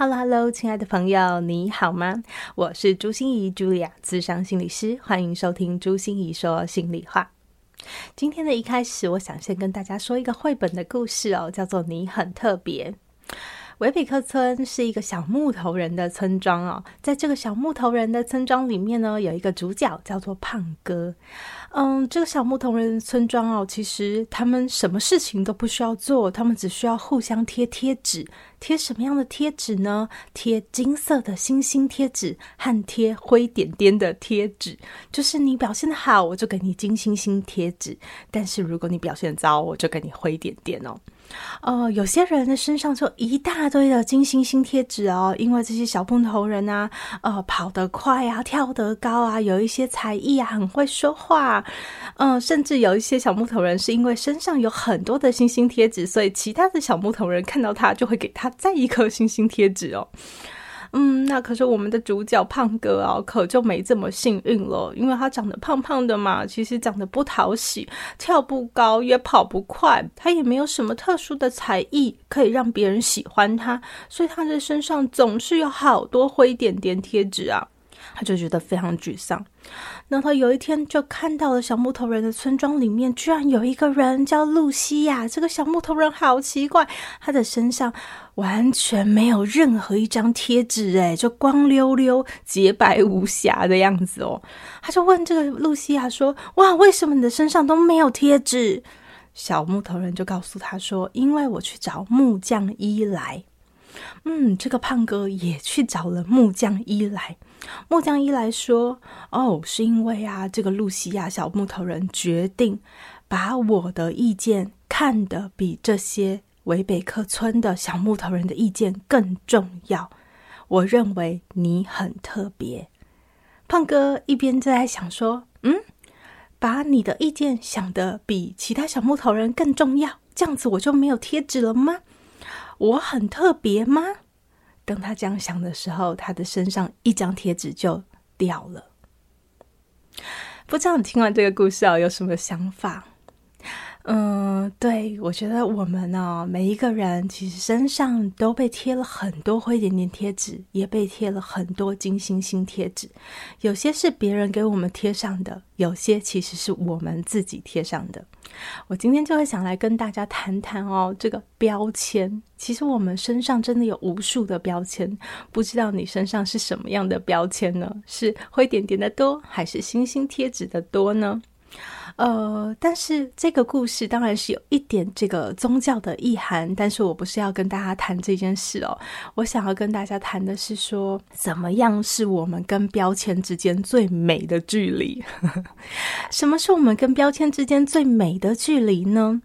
Hello，Hello，亲爱的朋友，你好吗？我是朱心怡，Julia，咨商心理师，欢迎收听朱心怡说心里话。今天的一开始，我想先跟大家说一个绘本的故事哦，叫做《你很特别》。维比克村是一个小木头人的村庄哦，在这个小木头人的村庄里面呢，有一个主角叫做胖哥。嗯，这个小木头人村庄哦，其实他们什么事情都不需要做，他们只需要互相贴贴纸。贴什么样的贴纸呢？贴金色的星星贴纸和贴灰点点的贴纸。就是你表现的好，我就给你金星星贴纸；但是如果你表现糟，我就给你灰点点哦。呃，有些人的身上就一大堆的金星星贴纸哦，因为这些小木头人啊，呃，跑得快啊，跳得高啊，有一些才艺啊，很会说话，嗯、甚至有一些小木头人是因为身上有很多的星星贴纸，所以其他的小木头人看到他就会给他再一颗星星贴纸哦。嗯，那可是我们的主角胖哥啊，可就没这么幸运了，因为他长得胖胖的嘛，其实长得不讨喜，跳不高，也跑不快，他也没有什么特殊的才艺可以让别人喜欢他，所以他的身上总是有好多灰点点贴纸啊。他就觉得非常沮丧。那他有一天就看到了小木头人的村庄里面，居然有一个人叫露西亚。这个小木头人好奇怪，他的身上完全没有任何一张贴纸，诶，就光溜溜、洁白无瑕的样子哦。他就问这个露西亚说：“哇，为什么你的身上都没有贴纸？”小木头人就告诉他说：“因为我去找木匠伊莱。”嗯，这个胖哥也去找了木匠伊莱。木匠一来说：“哦，是因为啊，这个露西亚小木头人决定把我的意见看得比这些维北克村的小木头人的意见更重要。我认为你很特别。”胖哥一边在想说：“嗯，把你的意见想得比其他小木头人更重要，这样子我就没有贴纸了吗？我很特别吗？”当他这样想的时候，他的身上一张贴纸就掉了。不知道你听完这个故事啊，有什么想法？嗯，对，我觉得我们呢，每一个人其实身上都被贴了很多灰点点贴纸，也被贴了很多金星星贴纸。有些是别人给我们贴上的，有些其实是我们自己贴上的。我今天就会想来跟大家谈谈哦，这个标签。其实我们身上真的有无数的标签，不知道你身上是什么样的标签呢？是灰点点的多，还是星星贴纸的多呢？呃，但是这个故事当然是有一点这个宗教的意涵，但是我不是要跟大家谈这件事哦。我想要跟大家谈的是说，怎么样是我们跟标签之间最美的距离？什么是我们跟标签之间最美的距离呢？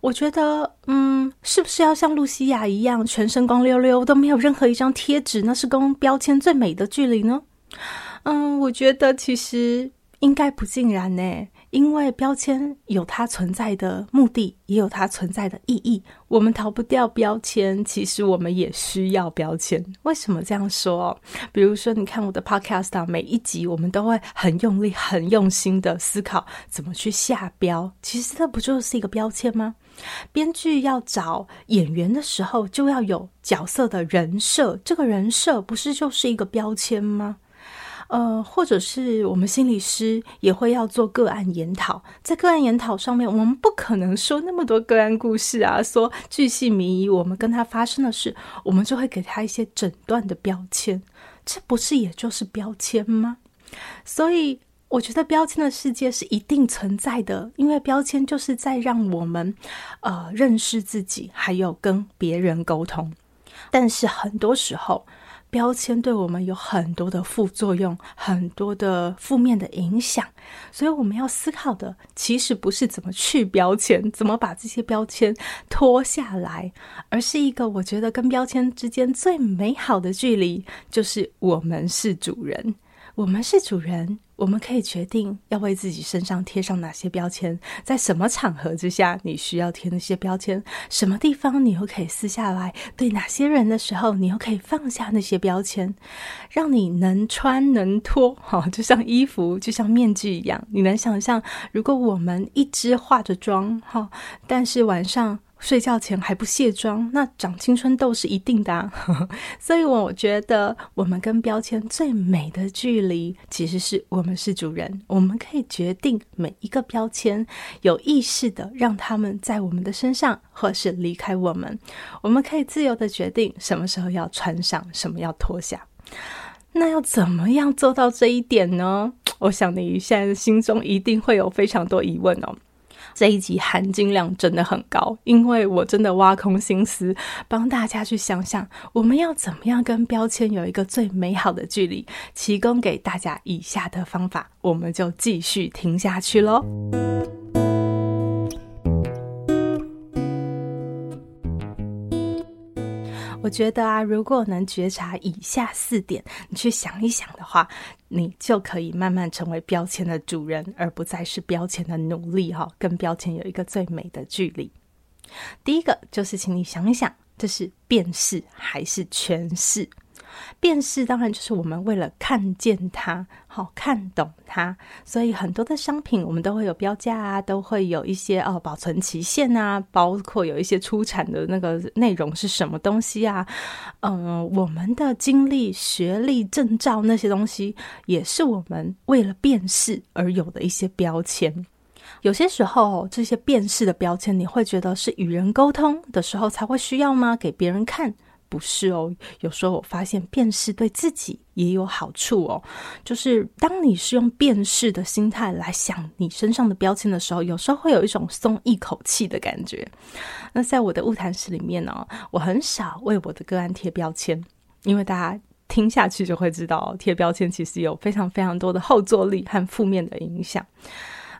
我觉得，嗯，是不是要像露西亚一样，全身光溜溜，都没有任何一张贴纸，那是跟标签最美的距离呢？嗯，我觉得其实应该不尽然呢。因为标签有它存在的目的，也有它存在的意义。我们逃不掉标签，其实我们也需要标签。为什么这样说？比如说，你看我的 podcast，每一集我们都会很用力、很用心的思考怎么去下标。其实这不就是一个标签吗？编剧要找演员的时候，就要有角色的人设，这个人设不是就是一个标签吗？呃，或者是我们心理师也会要做个案研讨，在个案研讨上面，我们不可能说那么多个案故事啊，说巨细靡遗，我们跟他发生的事，我们就会给他一些诊断的标签，这不是也就是标签吗？所以我觉得标签的世界是一定存在的，因为标签就是在让我们呃认识自己，还有跟别人沟通，但是很多时候。标签对我们有很多的副作用，很多的负面的影响，所以我们要思考的其实不是怎么去标签，怎么把这些标签脱下来，而是一个我觉得跟标签之间最美好的距离，就是我们是主人。我们是主人，我们可以决定要为自己身上贴上哪些标签，在什么场合之下你需要贴那些标签，什么地方你又可以撕下来，对哪些人的时候你又可以放下那些标签，让你能穿能脱，哈，就像衣服，就像面具一样。你能想象，如果我们一直化着妆，哈，但是晚上。睡觉前还不卸妆，那长青春痘是一定的啊。所以我觉得，我们跟标签最美的距离，其实是我们是主人，我们可以决定每一个标签，有意识的让他们在我们的身上，或是离开我们。我们可以自由的决定什么时候要穿上，什么要脱下。那要怎么样做到这一点呢？我想你现在心中一定会有非常多疑问哦。这一集含金量真的很高，因为我真的挖空心思帮大家去想想，我们要怎么样跟标签有一个最美好的距离，提供给大家以下的方法，我们就继续听下去喽。我觉得啊，如果能觉察以下四点，你去想一想的话，你就可以慢慢成为标签的主人，而不再是标签的奴隶哈。跟标签有一个最美的距离。第一个就是，请你想一想，这是辨识还是诠释？辨识当然就是我们为了看见它，好看懂它，所以很多的商品我们都会有标价啊，都会有一些哦保存期限啊，包括有一些出产的那个内容是什么东西啊，嗯，我们的经历、学历、证照那些东西，也是我们为了辨识而有的一些标签。有些时候，这些辨识的标签，你会觉得是与人沟通的时候才会需要吗？给别人看？不是哦，有时候我发现辨识对自己也有好处哦。就是当你是用辨识的心态来想你身上的标签的时候，有时候会有一种松一口气的感觉。那在我的物谈室里面呢、我很少为我的个案贴标签，因为大家听下去就会知道，贴标签其实有非常非常多的后坐力和负面的影响。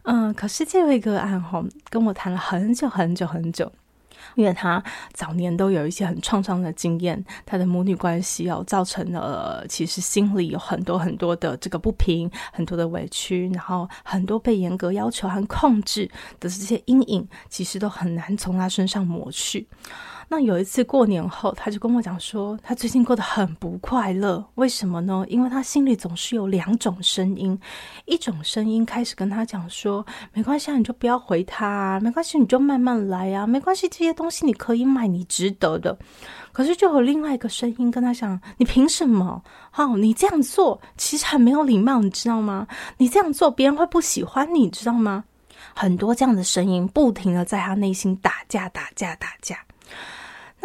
嗯，可是这位个案哈、跟我谈了很久很久很久。因为他早年都有一些很创伤的经验，他的母女关系哦，造成了其实心里有很多很多的这个不平，很多的委屈，然后很多被严格要求和控制的这些阴影，其实都很难从他身上抹去。那有一次过年后，他就跟我讲说，他最近过得很不快乐。为什么呢？因为他心里总是有两种声音，一种声音开始跟他讲说，没关系，你就不要回他，没关系，你就慢慢来啊，没关系，这些东西你可以买，你值得的。可是就有另外一个声音跟他讲，你凭什么？好，你这样做其实很没有礼貌，你知道吗？你这样做别人会不喜欢你，知道吗？很多这样的声音不停的在他内心打架，打架，打架。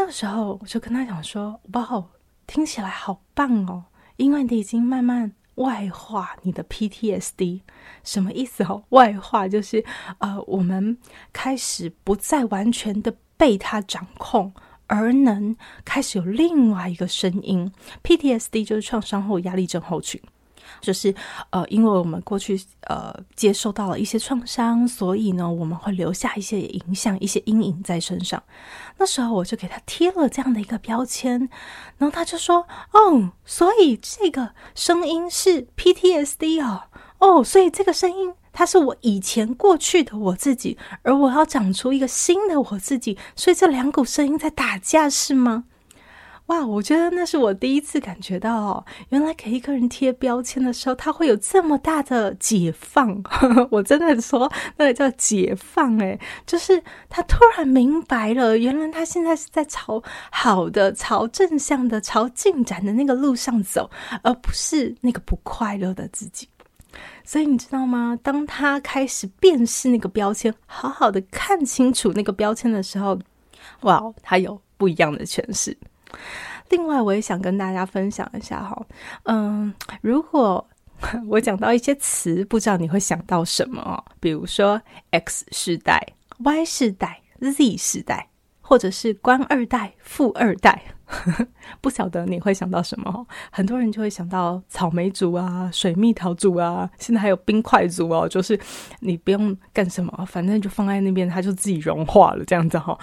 那个时候，我就跟他讲说：“哇，听起来好棒哦！因为你已经慢慢外化你的 PTSD，什么意思哦？外化就是呃，我们开始不再完全的被他掌控，而能开始有另外一个声音。PTSD 就是创伤后压力症候群。”就是呃，因为我们过去呃接受到了一些创伤，所以呢，我们会留下一些影响、一些阴影在身上。那时候我就给他贴了这样的一个标签，然后他就说：“哦，所以这个声音是 PTSD 哦，哦，所以这个声音它是我以前过去的我自己，而我要长出一个新的我自己，所以这两股声音在打架是吗？”哇，我觉得那是我第一次感觉到哦，原来给一个人贴标签的时候，他会有这么大的解放。我真的说，那个叫解放诶，就是他突然明白了，原来他现在是在朝好的、朝正向的、朝进展的那个路上走，而不是那个不快乐的自己。所以你知道吗？当他开始辨识那个标签，好好的看清楚那个标签的时候，哇，他有不一样的诠释。另外，我也想跟大家分享一下哈，嗯，如果 我讲到一些词，不知道你会想到什么哦？比如说 X 世代、Y 世代、Z 世代，或者是官二代、富二代，不晓得你会想到什么？很多人就会想到草莓族啊、水蜜桃族啊，现在还有冰块族哦，就是你不用干什么，反正就放在那边，它就自己融化了，这样子哈。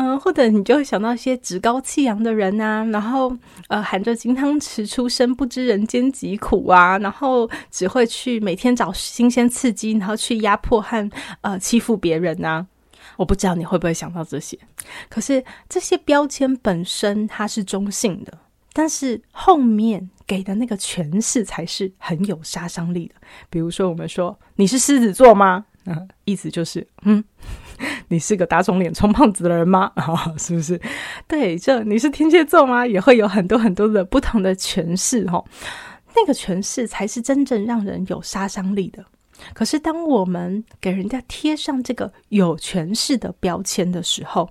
嗯，或者你就会想到一些趾高气扬的人啊，然后呃，含着金汤匙出生，不知人间疾苦啊，然后只会去每天找新鲜刺激，然后去压迫和呃欺负别人啊。我不知道你会不会想到这些，可是这些标签本身它是中性的，但是后面给的那个诠释才是很有杀伤力的。比如说，我们说你是狮子座吗？嗯，意思就是嗯。你是个打肿脸充胖子的人吗？啊，是不是？对，这你是天蝎座吗？也会有很多很多的不同的诠释哈。那个诠释才是真正让人有杀伤力的。可是，当我们给人家贴上这个有诠释的标签的时候，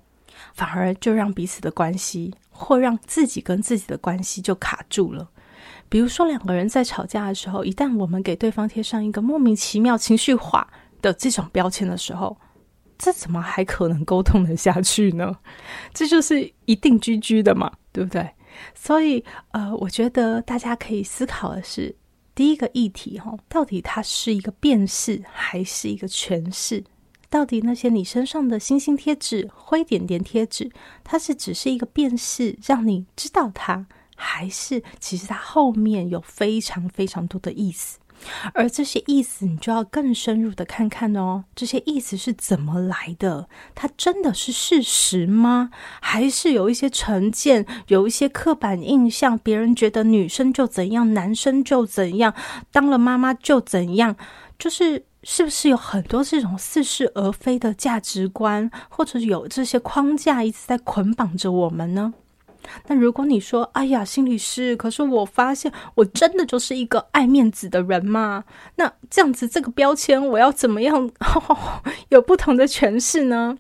反而就让彼此的关系，或让自己跟自己的关系就卡住了。比如说，两个人在吵架的时候，一旦我们给对方贴上一个莫名其妙、情绪化的这种标签的时候，这怎么还可能沟通得下去呢？这就是一定居居的嘛，对不对？所以，呃，我觉得大家可以思考的是，第一个议题哈，到底它是一个辨识还是一个诠释？到底那些你身上的星星贴纸、灰点点贴纸，它是只是一个辨识，让你知道它，还是其实它后面有非常非常多的意思？而这些意思，你就要更深入的看看哦。这些意思是怎么来的？它真的是事实吗？还是有一些成见，有一些刻板印象？别人觉得女生就怎样，男生就怎样，当了妈妈就怎样？就是是不是有很多这种似是而非的价值观，或者有这些框架一直在捆绑着我们呢？那如果你说，哎呀，心理师，可是我发现我真的就是一个爱面子的人嘛？那这样子这个标签我要怎么样呵呵 有不同的诠释呢？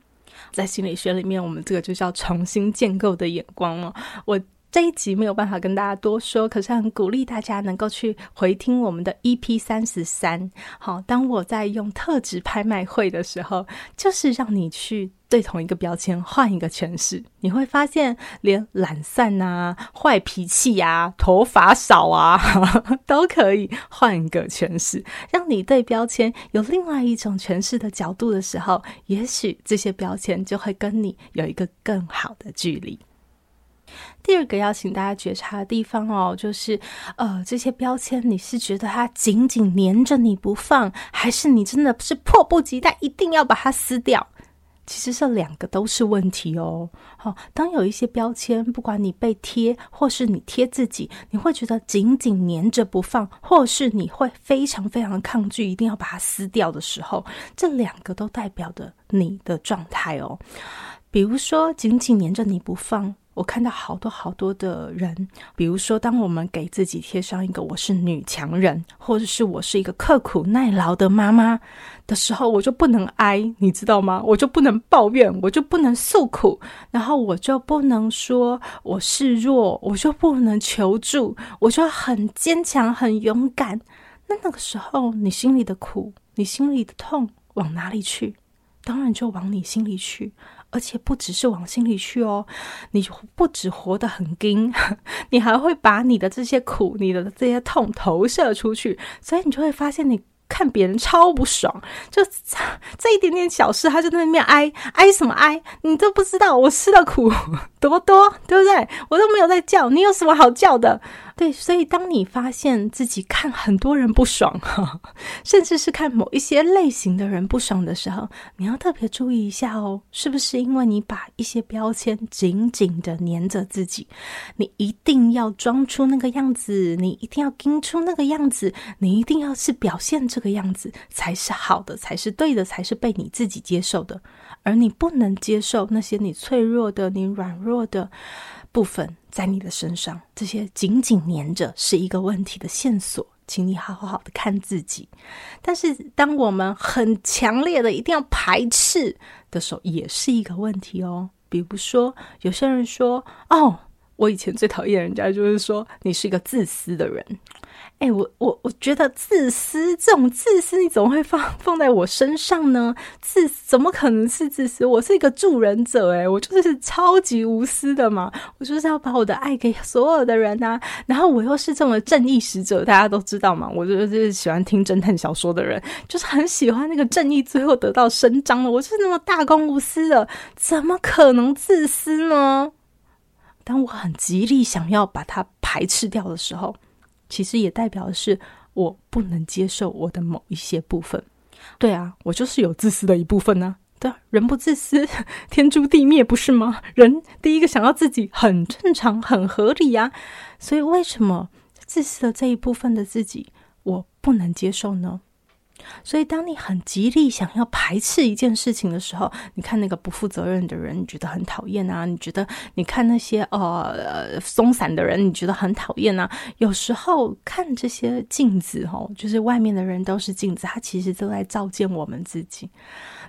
在心理学里面，我们这个就叫重新建构的眼光了。我。这一集没有办法跟大家多说，可是很鼓励大家能够去回听我们的 EP 三十三。好，当我在用特质拍卖会的时候，就是让你去对同一个标签换一个诠释，你会发现，连懒散啊、坏脾气啊、头发少啊，都可以换一个诠释，让你对标签有另外一种诠释的角度的时候，也许这些标签就会跟你有一个更好的距离。第二个要请大家觉察的地方哦，就是呃，这些标签你是觉得它紧紧黏着你不放，还是你真的是迫不及待一定要把它撕掉？其实这两个都是问题哦。好，当有一些标签，不管你被贴或是你贴自己，你会觉得紧紧粘着不放，或是你会非常非常抗拒，一定要把它撕掉的时候，这两个都代表着你的状态哦。比如说，紧紧粘着你不放。我看到好多好多的人，比如说，当我们给自己贴上一个“我是女强人”或者是我是一个刻苦耐劳的妈妈的时候，我就不能哀，你知道吗？我就不能抱怨，我就不能诉苦，然后我就不能说我示弱，我就不能求助，我就很坚强、很勇敢。那那个时候，你心里的苦，你心里的痛往哪里去？当然就往你心里去。而且不只是往心里去哦，你不只活得很硬，你还会把你的这些苦、你的这些痛投射出去，所以你就会发现，你看别人超不爽，就这一点点小事，他就在那边哀哀什么哀，你都不知道我吃的苦 多多，对不对？我都没有在叫，你有什么好叫的？对，所以当你发现自己看很多人不爽哈，甚至是看某一些类型的人不爽的时候，你要特别注意一下哦，是不是因为你把一些标签紧紧的粘着自己？你一定要装出那个样子，你一定要盯出那个样子，你一定要是表现这个样子才是好的，才是对的，才是被你自己接受的，而你不能接受那些你脆弱的、你软弱的部分。在你的身上，这些紧紧黏着是一个问题的线索，请你好好好的看自己。但是，当我们很强烈的一定要排斥的时候，也是一个问题哦。比如说，有些人说：“哦，我以前最讨厌人家就是说你是一个自私的人。哎，我我我觉得自私这种自私，你怎么会放放在我身上呢？自怎么可能是自私？我是一个助人者，哎，我就是超级无私的嘛，我就是要把我的爱给所有的人啊。然后我又是这么正义使者，大家都知道嘛。我就是喜欢听侦探小说的人，就是很喜欢那个正义最后得到伸张了。我就是那么大公无私的，怎么可能自私呢？当我很极力想要把它排斥掉的时候。其实也代表的是我不能接受我的某一些部分。对啊，我就是有自私的一部分呢、啊。对，人不自私，天诛地灭，不是吗？人第一个想要自己很正常、很合理呀、啊。所以为什么自私的这一部分的自己我不能接受呢？所以，当你很极力想要排斥一件事情的时候，你看那个不负责任的人，你觉得很讨厌啊？你觉得你看那些呃松散的人，你觉得很讨厌啊？有时候看这些镜子哦，就是外面的人都是镜子，他其实都在照见我们自己。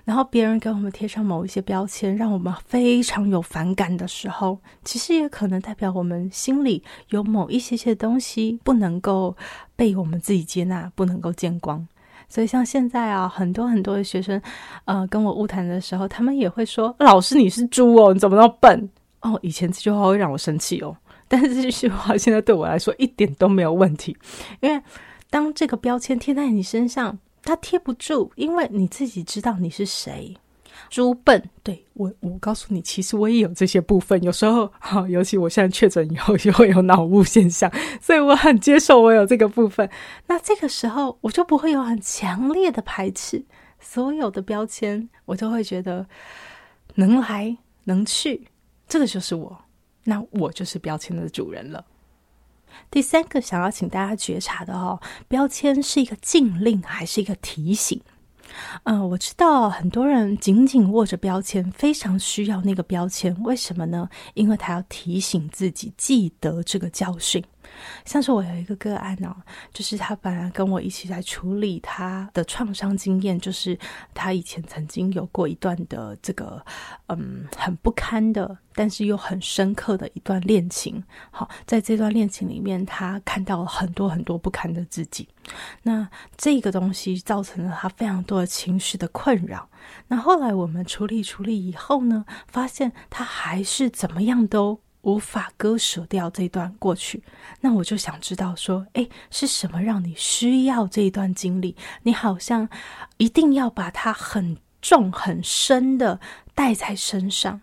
然后别人给我们贴上某一些标签，让我们非常有反感的时候，其实也可能代表我们心里有某一些些东西不能够被我们自己接纳，不能够见光。所以，像现在啊，很多很多的学生，呃，跟我误谈的时候，他们也会说：“老师，你是猪哦，你怎么那么笨？”哦，以前这句话会让我生气哦，但是这句话现在对我来说一点都没有问题，因为当这个标签贴在你身上，它贴不住，因为你自己知道你是谁。猪笨，对，我，我告诉你，其实我也有这些部分。有时候，好，尤其我现在确诊以后，就会有脑雾现象，所以我很接受我有这个部分。那这个时候，我就不会有很强烈的排斥，所有的标签，我都会觉得能来能去，这个就是我，那我就是标签的主人了。第三个想要请大家觉察的哦，标签是一个禁令还是一个提醒？嗯、我知道很多人紧紧握着标签，非常需要那个标签。为什么呢？因为他要提醒自己记得这个教训。像是我有一个个案哦，就是他本来跟我一起在处理他的创伤经验，就是他以前曾经有过一段的这个嗯很不堪的，但是又很深刻的一段恋情。好，在这段恋情里面，他看到了很多很多不堪的自己。那这个东西造成了他非常多的情绪的困扰。那后来我们处理处理以后呢，发现他还是怎么样都。无法割舍掉这段过去，那我就想知道说，诶，是什么让你需要这一段经历？你好像一定要把它很重很深的带在身上。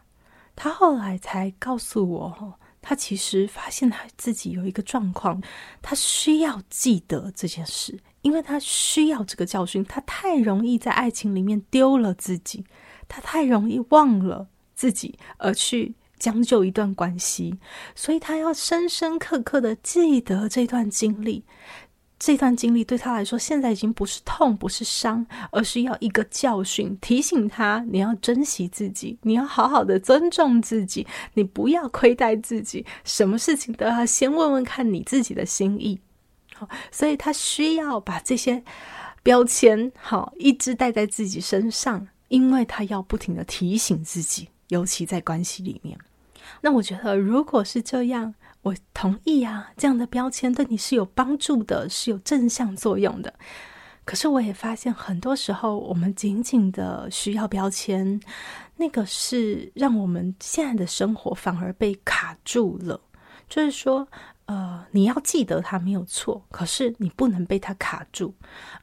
他后来才告诉我，他其实发现他自己有一个状况，他需要记得这件事，因为他需要这个教训。他太容易在爱情里面丢了自己，他太容易忘了自己而去。将就一段关系，所以他要深深刻刻的记得这段经历。这段经历对他来说，现在已经不是痛，不是伤，而是要一个教训，提醒他：你要珍惜自己，你要好好的尊重自己，你不要亏待自己。什么事情都要先问问看你自己的心意。好，所以他需要把这些标签好一直带在自己身上，因为他要不停的提醒自己。尤其在关系里面，那我觉得如果是这样，我同意啊，这样的标签对你是有帮助的，是有正向作用的。可是我也发现，很多时候我们仅仅的需要标签，那个是让我们现在的生活反而被卡住了，就是说。呃，你要记得他没有错，可是你不能被他卡住。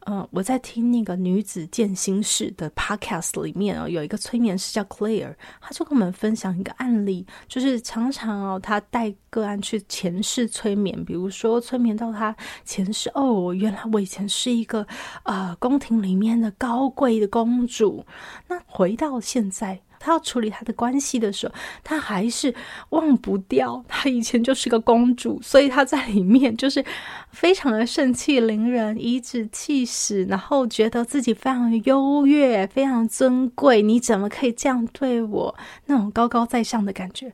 呃，我在听那个女子健心室的 podcast 里面哦，有一个催眠师叫 Claire，他就跟我们分享一个案例，就是常常哦，他带个案去前世催眠，比如说催眠到他前世哦，原来我以前是一个呃宫廷里面的高贵的公主，那回到现在。他要处理他的关系的时候，他还是忘不掉他以前就是个公主，所以他在里面就是非常的盛气凌人、颐指气使，然后觉得自己非常优越、非常尊贵。你怎么可以这样对我？那种高高在上的感觉。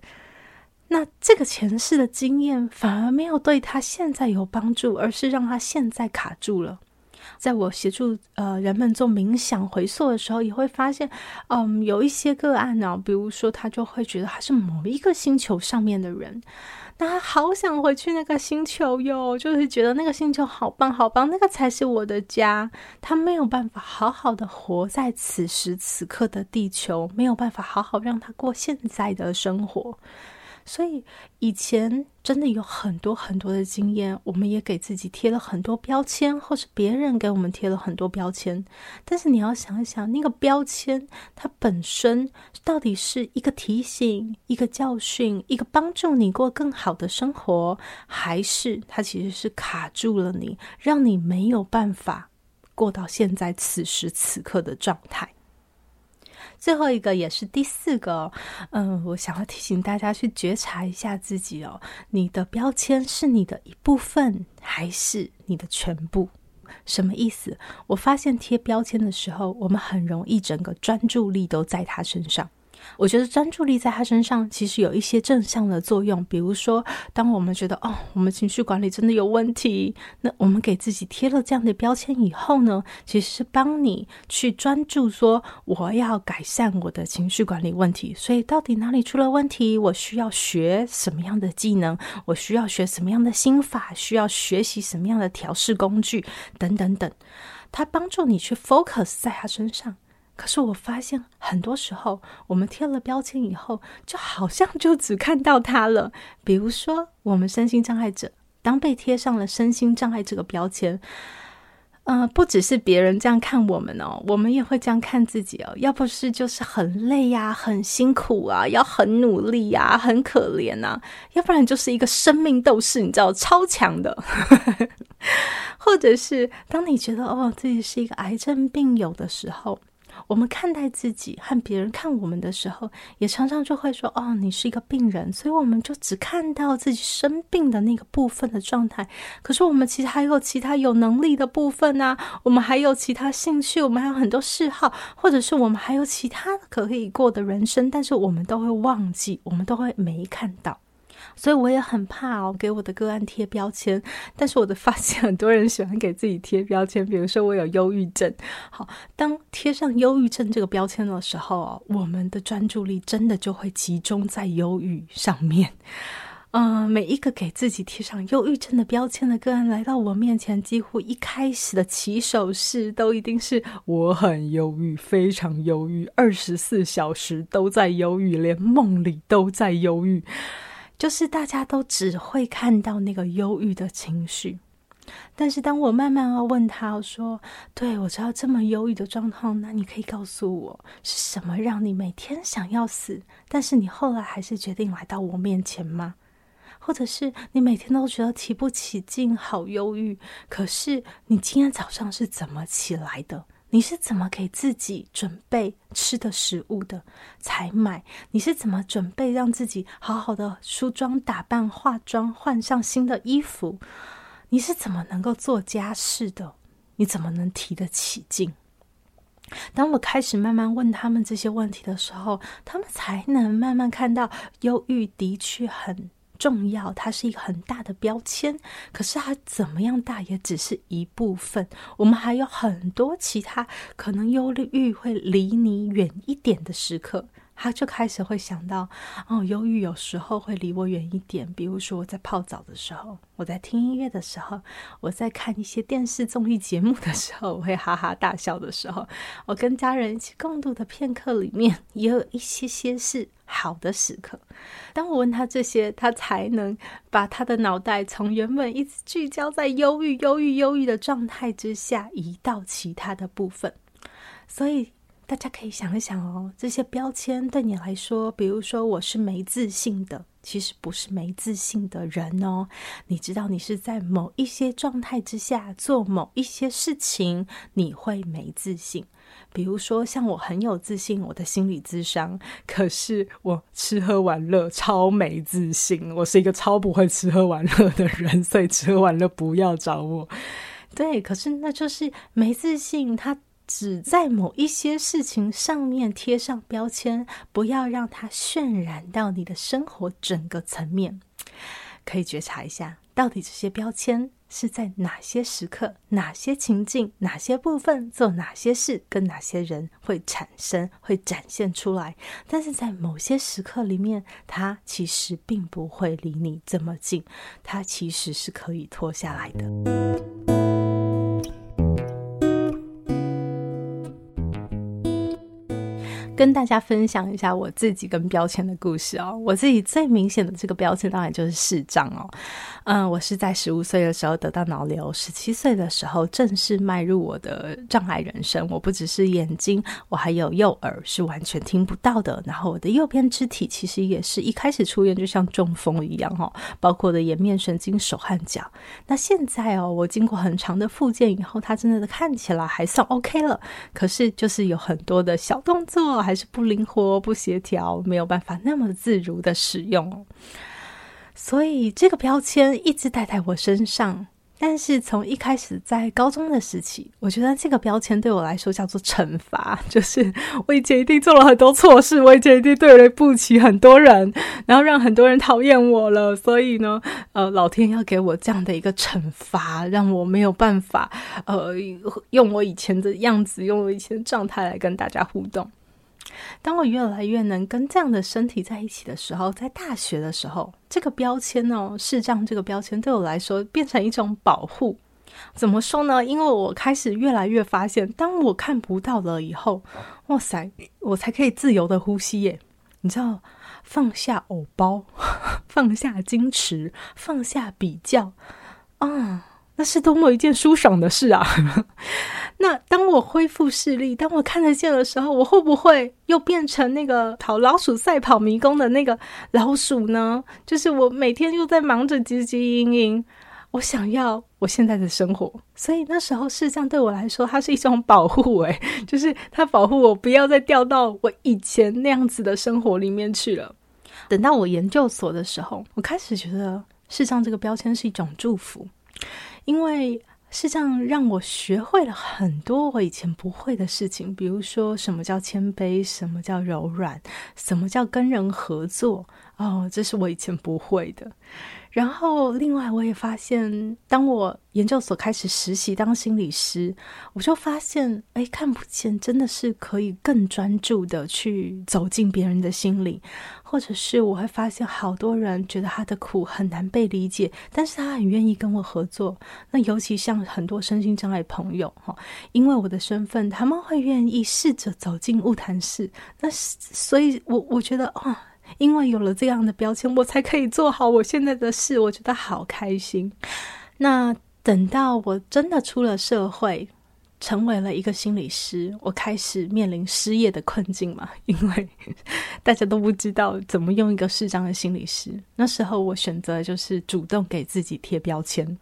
那这个前世的经验反而没有对他现在有帮助，而是让他现在卡住了。在我协助呃人们做冥想回溯的时候，也会发现，嗯，有一些个案呢，比如说他就会觉得他是某一个星球上面的人，那他好想回去那个星球哟，就是觉得那个星球好棒好棒，那个才是我的家。他没有办法好好的活在此时此刻的地球，没有办法好好让他过现在的生活。所以以前真的有很多很多的经验，我们也给自己贴了很多标签，或是别人给我们贴了很多标签。但是你要想一想，那个标签它本身到底是一个提醒、一个教训、一个帮助你过更好的生活，还是它其实是卡住了你，让你没有办法过到现在此时此刻的状态？最后一个也是第四个，嗯，我想要提醒大家去觉察一下自己哦，你的标签是你的一部分，还是你的全部？什么意思？我发现贴标签的时候，我们很容易整个专注力都在他身上。我觉得专注力在他身上，其实有一些正向的作用。比如说，当我们觉得哦，我们情绪管理真的有问题，那我们给自己贴了这样的标签以后呢，其实是帮你去专注说，我要改善我的情绪管理问题。所以，到底哪里出了问题？我需要学什么样的技能？我需要学什么样的心法？需要学习什么样的调试工具？等等等，它帮助你去 focus 在他身上。可是我发现，很多时候我们贴了标签以后，就好像就只看到他了。比如说，我们身心障碍者，当被贴上了身心障碍这个标签，呃，不只是别人这样看我们哦，我们也会这样看自己哦。要不是就是很累呀、很辛苦啊，要很努力呀、很可怜啊，要不然就是一个生命斗士，你知道，超强的。或者是当你觉得哦，自己是一个癌症病友的时候。我们看待自己和别人看我们的时候，也常常就会说：“哦，你是一个病人。”所以我们就只看到自己生病的那个部分的状态。可是我们其实还有其他有能力的部分啊，我们还有其他兴趣，我们还有很多嗜好，或者是我们还有其他可以过的人生，但是我们都会忘记，我们都会没看到。所以我也很怕哦，给我的个案贴标签。但是我的发现，很多人喜欢给自己贴标签。比如说，我有忧郁症。好，当贴上忧郁症这个标签的时候，我们的专注力真的就会集中在忧郁上面。嗯、每一个给自己贴上忧郁症的标签的个案来到我面前，几乎一开始的起手式都一定是我很忧郁，非常忧郁，二十四小时都在忧郁，连梦里都在忧郁。就是大家都只会看到那个忧郁的情绪，但是当我慢慢要问他说：“对，我知道这么忧郁的状况，那你可以告诉我是什么让你每天想要死，但是你后来还是决定来到我面前吗？或者是你每天都觉得提不起劲，好忧郁，可是你今天早上是怎么起来的？”你是怎么给自己准备吃的食物的？采买？你是怎么准备让自己好好的梳妆打扮、化妆、换上新的衣服？你是怎么能够做家事的？你怎么能提得起劲？当我开始慢慢问他们这些问题的时候，他们才能慢慢看到，忧郁的确很。重要，它是一个很大的标签，可是它怎么样大，也只是一部分。我们还有很多其他可能忧郁会离你远一点的时刻。他就开始会想到，哦，忧郁有时候会离我远一点。比如说我在泡澡的时候，我在听音乐的时候，我在看一些电视综艺节目的时候，我会哈哈大笑的时候，我跟家人一起共度的片刻里面，也有一些些是好的时刻。当我问他这些，他才能把他的脑袋从原本一直聚焦在忧郁、忧郁、忧郁的状态之下，移到其他的部分。所以。大家可以想一想哦，这些标签对你来说，比如说我是没自信的，其实不是没自信的人哦。你知道，你是在某一些状态之下做某一些事情，你会没自信。比如说，像我很有自信，我的心理智商，可是我吃喝玩乐超没自信，我是一个超不会吃喝玩乐的人，所以吃喝玩乐不要找我。对，可是那就是没自信，他。只在某一些事情上面贴上标签，不要让它渲染到你的生活整个层面。可以觉察一下，到底这些标签是在哪些时刻、哪些情境、哪些部分做哪些事，跟哪些人会产生、会展现出来。但是在某些时刻里面，它其实并不会离你这么近，它其实是可以脱下来的。跟大家分享一下我自己跟标签的故事哦。我自己最明显的这个标签当然就是视障哦。嗯，我是在十五岁的时候得到脑瘤，十七岁的时候正式迈入我的障碍人生。我不只是眼睛，我还有右耳是完全听不到的。然后我的右边肢体其实也是一开始出院就像中风一样哦，包括我的颜面神经、手和脚。那现在哦，我经过很长的复健以后，它真的看起来还算 OK 了。可是就是有很多的小动作。还是不灵活、不协调，没有办法那么自如的使用，所以这个标签一直带在我身上。但是从一开始在高中的时期，我觉得这个标签对我来说叫做惩罚，就是我以前一定做了很多错事，我以前一定对不起很多人，然后让很多人讨厌我了。所以呢，呃，老天要给我这样的一个惩罚，让我没有办法，呃，用我以前的样子，用我以前的状态来跟大家互动。当我越来越能跟这样的身体在一起的时候，在大学的时候，这个标签哦，视障这个标签对我来说变成一种保护。怎么说呢？因为我开始越来越发现，当我看不到了以后，哇塞，我才可以自由的呼吸耶！你知道，放下偶包，放下矜持，放下比较，啊，那是多么一件舒爽的事啊！那当我恢复视力，当我看得见的时候，我会不会又变成那个跑老鼠赛跑迷宫的那个老鼠呢？就是我每天又在忙着汲汲营营，我想要我现在的生活。所以那时候视障对我来说，它是一种保护，哎，就是它保护我不要再掉到我以前那样子的生活里面去了。等到我研究所的时候，我开始觉得视障这个标签是一种祝福，因为。是这样，让我学会了很多我以前不会的事情，比如说什么叫谦卑，什么叫柔软，什么叫跟人合作。哦，这是我以前不会的。然后，另外我也发现，当我研究所开始实习当心理师，我就发现，哎，看不见真的是可以更专注的去走进别人的心里，或者是我会发现，好多人觉得他的苦很难被理解，但是他很愿意跟我合作。那尤其像很多身心障碍朋友，哈，因为我的身份，他们会愿意试着走进物谈室。那所以我，我我觉得，哦。因为有了这样的标签，我才可以做好我现在的事，我觉得好开心。那等到我真的出了社会，成为了一个心理师，我开始面临失业的困境嘛，因为 大家都不知道怎么用一个适当的心理师。那时候我选择就是主动给自己贴标签。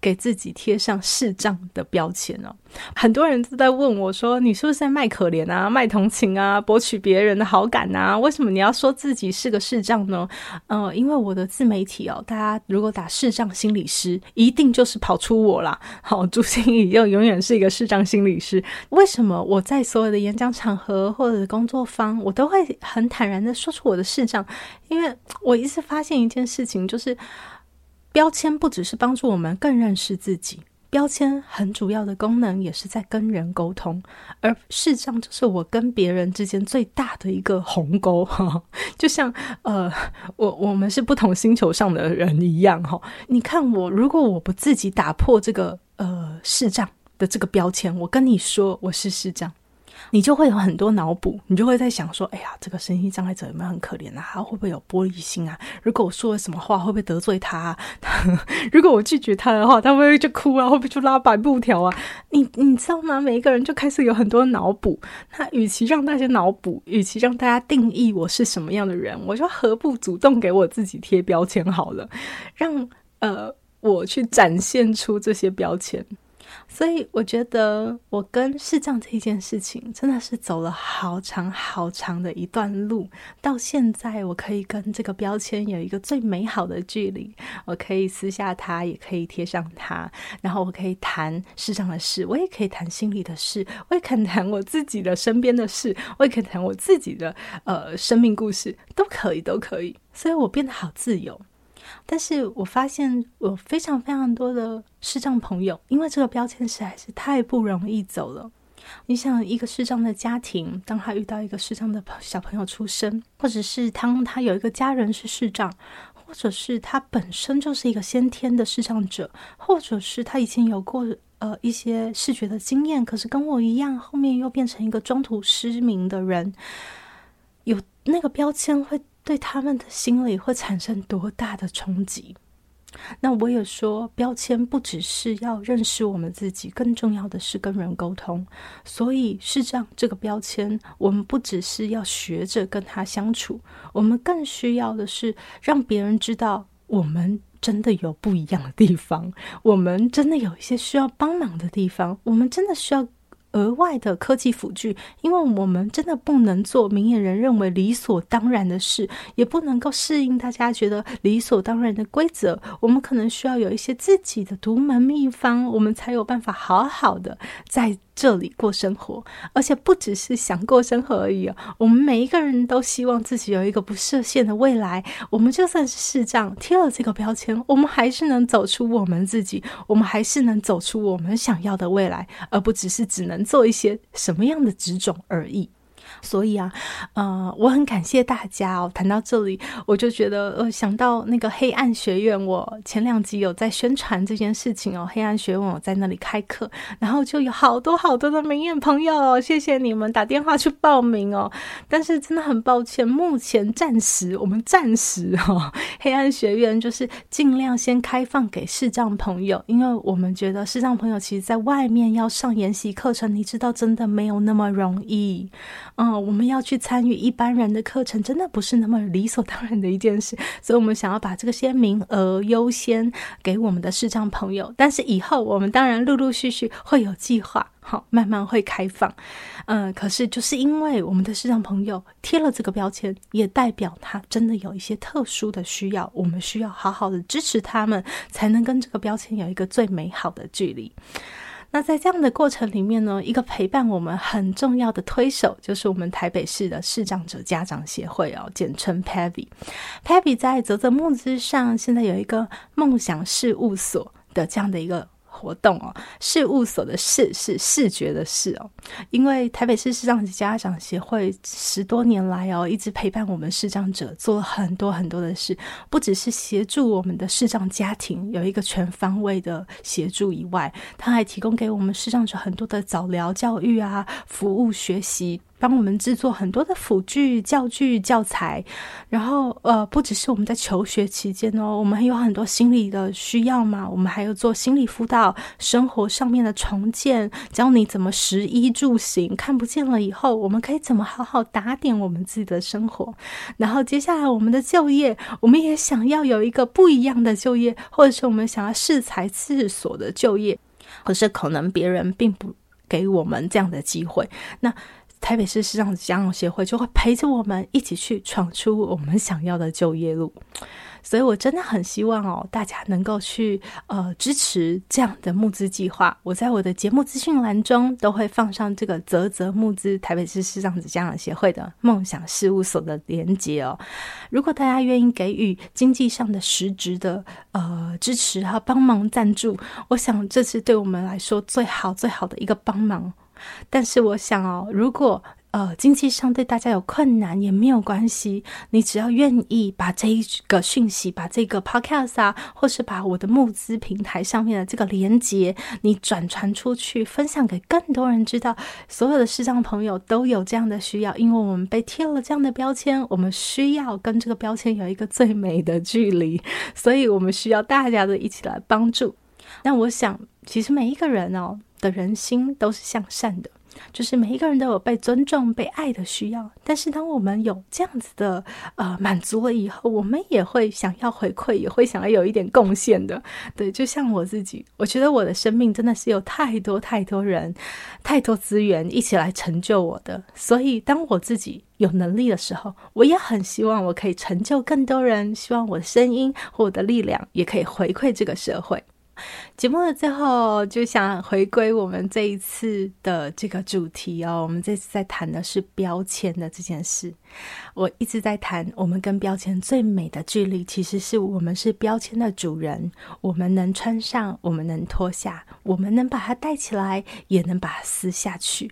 给自己贴上视障的标签哦，很多人都在问我说：“你是不是在卖可怜啊、卖同情啊、博取别人的好感啊？为什么你要说自己是个视障呢？”呃，因为我的自媒体哦，大家如果打视障心理师，一定就是跑出我啦。好，朱心怡又永远是一个视障心理师。为什么我在所有的演讲场合或者工作坊，我都会很坦然的说出我的视障？因为我一直发现一件事情，就是。标签不只是帮助我们更认识自己，标签很主要的功能也是在跟人沟通，而视障就是我跟别人之间最大的一个鸿沟哈，就像呃，我我们是不同星球上的人一样哈。你看我，如果我不自己打破这个呃视障的这个标签，我跟你说我是视障。你就会有很多脑补，你就会在想说：“哎呀，这个身心障碍者有没有很可怜啊？他会不会有玻璃心啊？如果我说了什么话，会不会得罪他？如果我拒绝他的话，他会不会就哭啊？会不会就拉白布条啊？你你知道吗？每一个人就开始有很多脑补。那与其让大家脑补，与其让大家定义我是什么样的人，我就何不主动给我自己贴标签好了，让呃我去展现出这些标签。”所以我觉得我跟视障这一件事情真的是走了好长好长的一段路，到现在我可以跟这个标签有一个最美好的距离，我可以撕下它，也可以贴上它，然后我可以谈视障的事，我也可以谈心里的事，我也可以谈我自己的身边的事，我也可以谈我自己的呃生命故事，都可以，都可以。所以我变得好自由。但是我发现我非常非常多的视障朋友，因为这个标签实在是太不容易走了。你想，一个视障的家庭，当他遇到一个视障的小朋友出生，或者是当他有一个家人是视障，或者是他本身就是一个先天的视障者，或者是他以前有过呃一些视觉的经验，可是跟我一样，后面又变成一个中途失明的人，有那个标签会对他们的心理会产生多大的冲击？那我也说，标签不只是要认识我们自己，更重要的是跟人沟通。所以是这样这个标签，我们不只是要学着跟他相处，我们更需要的是让别人知道，我们真的有不一样的地方，我们真的有一些需要帮忙的地方，我们真的需要。额外的科技辅具，因为我们真的不能做明眼人认为理所当然的事，也不能够适应大家觉得理所当然的规则。我们可能需要有一些自己的独门秘方，我们才有办法好好的在这里过生活，而且不只是想过生活而已。我们每一个人都希望自己有一个不设限的未来。我们就算是视障，贴了这个标签，我们还是能走出我们自己，我们还是能走出我们想要的未来，而不只是只能。做一些什么样的职种而已。所以啊，呃，我很感谢大家哦。谈到这里，我就觉得，呃，想到那个黑暗学院，我前两集有在宣传这件事情哦。黑暗学院我在那里开课，然后就有好多好多的明眼朋友哦，谢谢你们打电话去报名哦。但是真的很抱歉，目前暂时我们暂时哦，黑暗学院就是尽量先开放给视障朋友，因为我们觉得视障朋友其实在外面要上研习课程，你知道，真的没有那么容易。嗯，我们要去参与一般人的课程，真的不是那么理所当然的一件事，所以我们想要把这个些名额优先给我们的视障朋友。但是以后我们当然陆陆续续会有计划，好，慢慢会开放。嗯，可是就是因为我们的视障朋友贴了这个标签，也代表他真的有一些特殊的需要，我们需要好好的支持他们，才能跟这个标签有一个最美好的距离。那在这样的过程里面呢，一个陪伴我们很重要的推手，就是我们台北市的视障者家长协会哦，简称 PAVI。PAVI 在泽泽木之上现在有一个梦想事务所的这样的一个。活动哦，事务所的视是视觉的视哦，因为台北市视障者家长协会十多年来哦，一直陪伴我们视障者做了很多很多的事，不只是协助我们的视障家庭有一个全方位的协助以外，他还提供给我们视障者很多的早疗教育啊，服务学习。帮我们制作很多的辅具、教具、教材，然后呃，不只是我们在求学期间哦，我们还有很多心理的需要嘛，我们还有做心理辅导、生活上面的重建，教你怎么食衣住行看不见了以后，我们可以怎么好好打点我们自己的生活。然后接下来我们的就业，我们也想要有一个不一样的就业，或者是我们想要适才适所的就业，可是可能别人并不给我们这样的机会，那。台北市市长家长协会就会陪着我们一起去闯出我们想要的就业路，所以我真的很希望哦，大家能够去呃支持这样的募资计划。我在我的节目资讯栏中都会放上这个泽泽募资台北市市长子家长协会的梦想事务所的连结哦。如果大家愿意给予经济上的实质的呃支持和帮忙赞助，我想这是对我们来说最好最好的一个帮忙。但是我想哦，如果呃经济上对大家有困难也没有关系，你只要愿意把这一个讯息，把这个 podcast 啊，或是把我的募资平台上面的这个连结，你转传出去，分享给更多人知道，所有的视障朋友都有这样的需要，因为我们被贴了这样的标签，我们需要跟这个标签有一个最美的距离，所以我们需要大家的一起来帮助。那我想，其实每一个人哦。的人心都是向善的，就是每一个人都有被尊重、被爱的需要。但是，当我们有这样子的呃满足了以后，我们也会想要回馈，也会想要有一点贡献的。对，就像我自己，我觉得我的生命真的是有太多太多人、太多资源一起来成就我的。所以，当我自己有能力的时候，我也很希望我可以成就更多人，希望我的声音或我的力量也可以回馈这个社会。节目的最后，就想回归我们这一次的这个主题哦。我们这次在谈的是标签的这件事。我一直在谈，我们跟标签最美的距离，其实是我们是标签的主人。我们能穿上，我们能脱下，我们能把它戴起来，也能把它撕下去。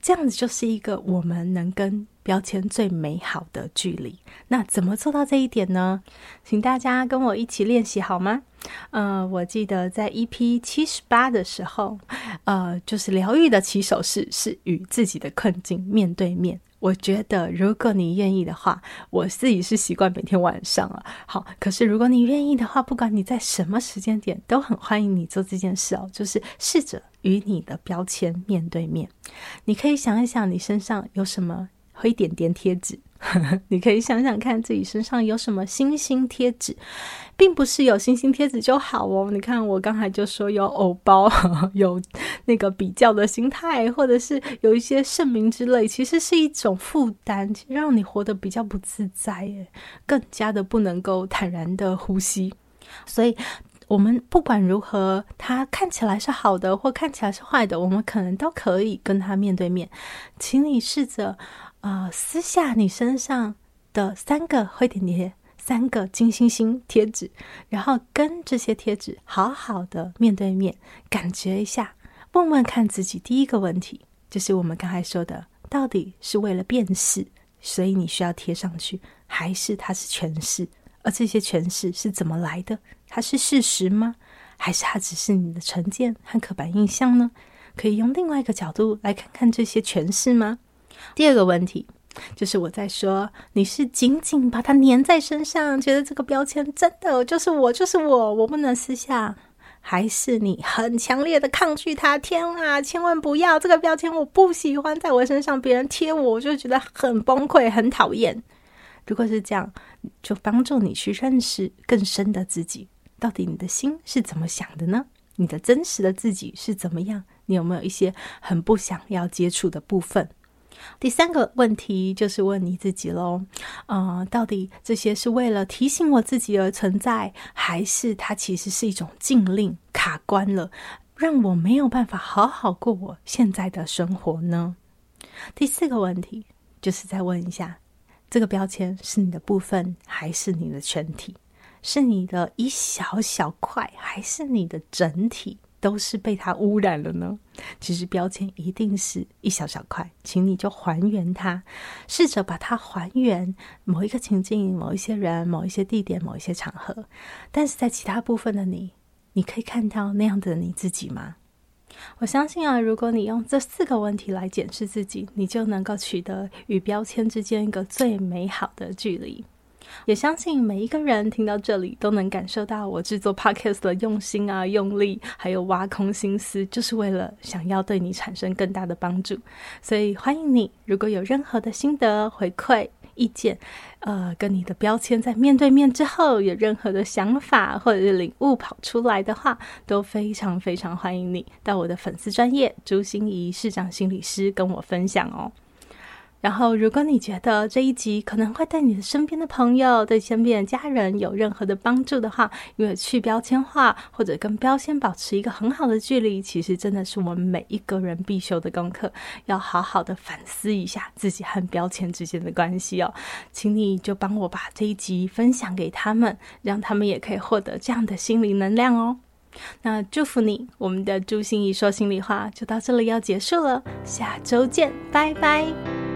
这样子就是一个我们能跟标签最美好的距离。那怎么做到这一点呢？请大家跟我一起练习好吗？呃，我记得在 EP 七十八的时候，呃，就是疗愈的起手式是与自己的困境面对面。我觉得如果你愿意的话，我自己是习惯每天晚上啊。好，可是如果你愿意的话，不管你在什么时间点，都很欢迎你做这件事哦。就是试着与你的标签面对面。你可以想一想，你身上有什么灰点点贴纸。你可以想想看自己身上有什么星星贴纸，并不是有星星贴纸就好哦。你看，我刚才就说有偶包，有那个比较的心态，或者是有一些盛名之类，其实是一种负担，让你活得比较不自在，更加的不能够坦然的呼吸。所以，我们不管如何，它看起来是好的，或看起来是坏的，我们可能都可以跟它面对面。请你试着。啊、呃，撕下你身上的三个灰点点，三个金星星贴纸，然后跟这些贴纸好好的面对面，感觉一下，问问看自己。第一个问题就是我们刚才说的，到底是为了辨识，所以你需要贴上去，还是它是诠释？而这些诠释是怎么来的？它是事实吗？还是它只是你的成见和刻板印象呢？可以用另外一个角度来看看这些诠释吗？第二个问题就是我在说，你是紧紧把它粘在身上，觉得这个标签真的就是我，就是我，我不能撕下，还是你很强烈的抗拒它？天啊，千万不要这个标签，我不喜欢在我身上，别人贴我，我就觉得很崩溃，很讨厌。如果是这样，就帮助你去认识更深的自己，到底你的心是怎么想的呢？你的真实的自己是怎么样？你有没有一些很不想要接触的部分？第三个问题就是问你自己喽，呃，到底这些是为了提醒我自己而存在，还是它其实是一种禁令卡关了，让我没有办法好好过我现在的生活呢？第四个问题就是再问一下，这个标签是你的部分，还是你的全体？是你的一小小块，还是你的整体？都是被它污染了呢？其实标签一定是一小小块，请你就还原它，试着把它还原某一个情境、某一些人、某一些地点、某一些场合。但是在其他部分的你，你可以看到那样的你自己吗？我相信啊，如果你用这四个问题来检视自己，你就能够取得与标签之间一个最美好的距离。也相信每一个人听到这里都能感受到我制作 podcast 的用心啊、用力，还有挖空心思，就是为了想要对你产生更大的帮助。所以欢迎你，如果有任何的心得回馈、意见，呃，跟你的标签在面对面之后有任何的想法或者是领悟跑出来的话，都非常非常欢迎你到我的粉丝专业朱心仪市长心理师跟我分享哦。然后，如果你觉得这一集可能会对你的身边的朋友、对身边的家人有任何的帮助的话，因为去标签化或者跟标签保持一个很好的距离，其实真的是我们每一个人必修的功课，要好好的反思一下自己和标签之间的关系哦。请你就帮我把这一集分享给他们，让他们也可以获得这样的心灵能量哦。那祝福你，我们的朱芯仪说心里话就到这里要结束了，下周见，拜拜。